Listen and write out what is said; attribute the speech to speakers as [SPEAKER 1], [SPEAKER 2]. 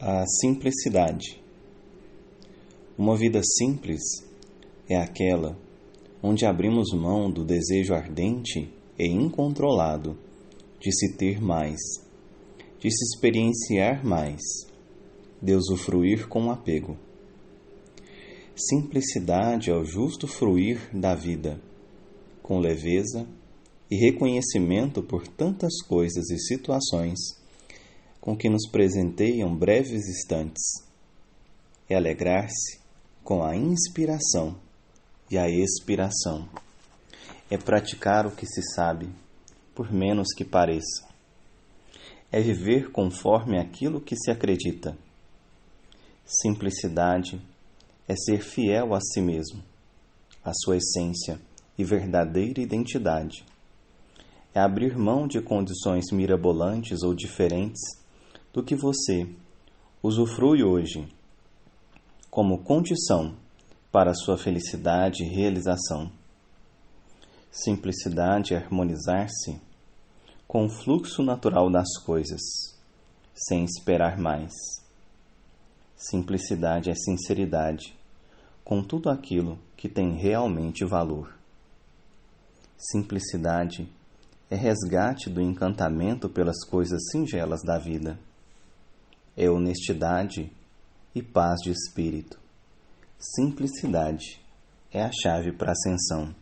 [SPEAKER 1] A simplicidade. Uma vida simples é aquela onde abrimos mão do desejo ardente e incontrolado de se ter mais, de se experienciar mais, de usufruir com apego. Simplicidade é o justo fruir da vida, com leveza e reconhecimento por tantas coisas e situações com que nos presenteiam breves instantes, é alegrar-se com a inspiração e a expiração, é praticar o que se sabe, por menos que pareça, é viver conforme aquilo que se acredita. Simplicidade é ser fiel a si mesmo, a sua essência e verdadeira identidade. É abrir mão de condições mirabolantes ou diferentes do que você usufrui hoje como condição para sua felicidade e realização. Simplicidade é harmonizar-se com o fluxo natural das coisas, sem esperar mais. Simplicidade é sinceridade com tudo aquilo que tem realmente valor. Simplicidade é resgate do encantamento pelas coisas singelas da vida é honestidade e paz de espírito. Simplicidade é a chave para a ascensão.